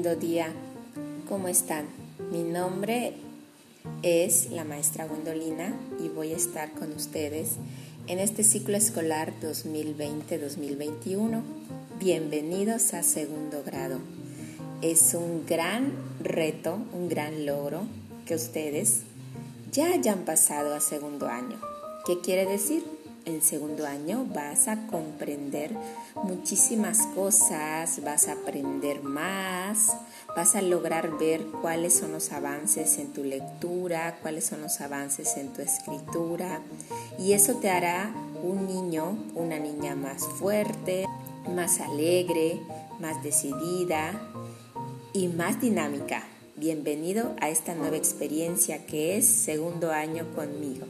lindo día. ¿Cómo están? Mi nombre es la maestra Gwendolina y voy a estar con ustedes en este ciclo escolar 2020-2021. Bienvenidos a segundo grado. Es un gran reto, un gran logro que ustedes ya hayan pasado a segundo año. ¿Qué quiere decir? En segundo año vas a comprender muchísimas cosas, vas a aprender más, vas a lograr ver cuáles son los avances en tu lectura, cuáles son los avances en tu escritura y eso te hará un niño, una niña más fuerte, más alegre, más decidida y más dinámica. Bienvenido a esta nueva experiencia que es segundo año conmigo.